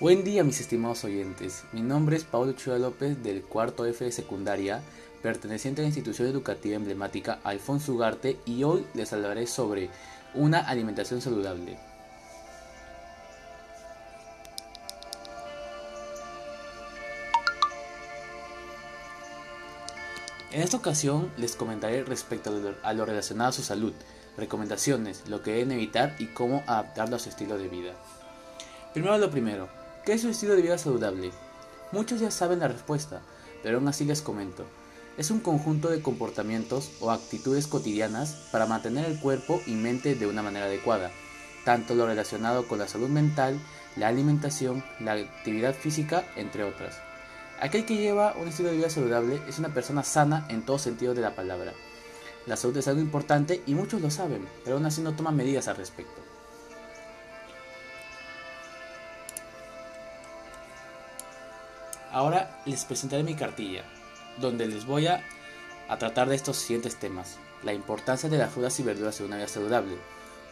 Buen día mis estimados oyentes, mi nombre es Pablo Chua López del cuarto F de secundaria, perteneciente a la institución educativa emblemática Alfonso Ugarte y hoy les hablaré sobre una alimentación saludable. En esta ocasión les comentaré respecto a lo relacionado a su salud, recomendaciones, lo que deben evitar y cómo adaptarlo a su estilo de vida. Primero lo primero, ¿Qué es un estilo de vida saludable? Muchos ya saben la respuesta, pero aún así les comento. Es un conjunto de comportamientos o actitudes cotidianas para mantener el cuerpo y mente de una manera adecuada, tanto lo relacionado con la salud mental, la alimentación, la actividad física, entre otras. Aquel que lleva un estilo de vida saludable es una persona sana en todo sentido de la palabra. La salud es algo importante y muchos lo saben, pero aún así no toman medidas al respecto. Ahora les presentaré mi cartilla, donde les voy a, tratar de estos siguientes temas. La importancia de las frutas y verduras en una vida saludable,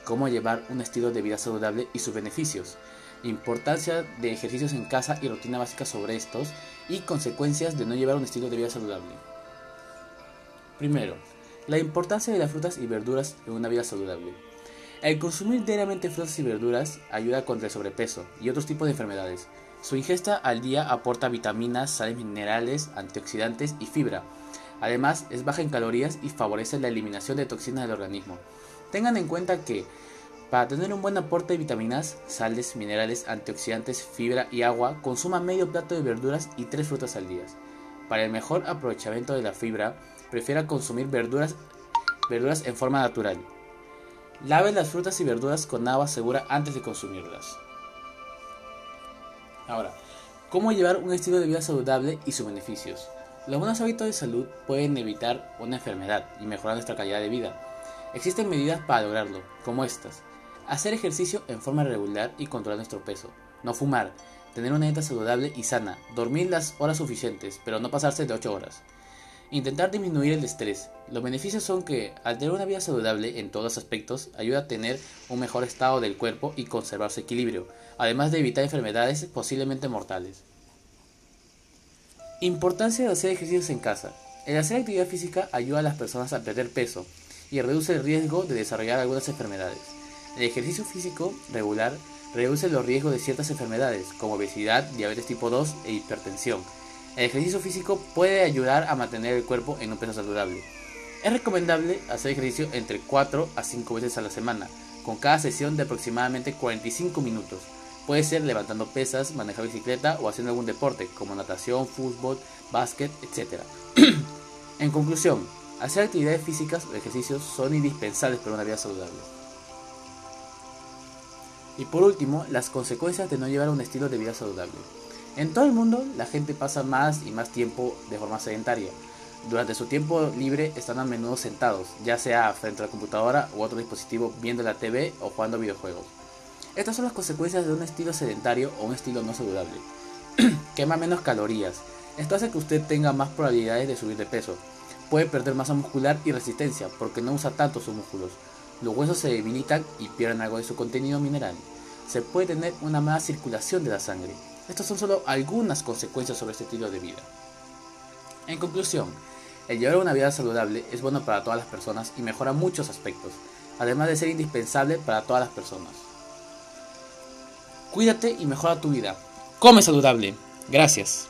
cómo llevar un estilo de vida saludable y sus beneficios, importancia de ejercicios en casa y rutina básica sobre estos y consecuencias de no llevar un estilo de vida saludable. Primero, la importancia de las frutas y verduras en una vida saludable. El consumir diariamente frutas y verduras ayuda contra el sobrepeso y otros tipos de enfermedades, su ingesta al día aporta vitaminas, sales minerales, antioxidantes y fibra. Además, es baja en calorías y favorece la eliminación de toxinas del organismo. Tengan en cuenta que para tener un buen aporte de vitaminas, sales, minerales, antioxidantes, fibra y agua, consuma medio plato de verduras y tres frutas al día. Para el mejor aprovechamiento de la fibra, prefiera consumir verduras, verduras en forma natural. Lave las frutas y verduras con agua segura antes de consumirlas. Ahora, ¿cómo llevar un estilo de vida saludable y sus beneficios? Los buenos hábitos de salud pueden evitar una enfermedad y mejorar nuestra calidad de vida. Existen medidas para lograrlo, como estas. Hacer ejercicio en forma regular y controlar nuestro peso. No fumar. Tener una dieta saludable y sana. Dormir las horas suficientes, pero no pasarse de 8 horas. Intentar disminuir el estrés. Los beneficios son que, al tener una vida saludable en todos aspectos, ayuda a tener un mejor estado del cuerpo y conservar su equilibrio, además de evitar enfermedades posiblemente mortales. Importancia de hacer ejercicios en casa. El hacer actividad física ayuda a las personas a perder peso y reduce el riesgo de desarrollar algunas enfermedades. El ejercicio físico regular reduce los riesgos de ciertas enfermedades como obesidad, diabetes tipo 2 e hipertensión el ejercicio físico puede ayudar a mantener el cuerpo en un peso saludable. Es recomendable hacer ejercicio entre 4 a 5 veces a la semana, con cada sesión de aproximadamente 45 minutos. Puede ser levantando pesas, manejar bicicleta o haciendo algún deporte como natación, fútbol, básquet, etc. en conclusión, hacer actividades físicas o ejercicios son indispensables para una vida saludable. Y por último, las consecuencias de no llevar un estilo de vida saludable. En todo el mundo la gente pasa más y más tiempo de forma sedentaria. Durante su tiempo libre están a menudo sentados, ya sea frente a la computadora u otro dispositivo viendo la TV o jugando videojuegos. Estas son las consecuencias de un estilo sedentario o un estilo no saludable. Quema menos calorías. Esto hace que usted tenga más probabilidades de subir de peso. Puede perder masa muscular y resistencia porque no usa tanto sus músculos. Los huesos se debilitan y pierden algo de su contenido mineral. Se puede tener una mala circulación de la sangre estas son solo algunas consecuencias sobre este estilo de vida. En conclusión, el llevar una vida saludable es bueno para todas las personas y mejora muchos aspectos, además de ser indispensable para todas las personas. Cuídate y mejora tu vida. Come saludable. Gracias.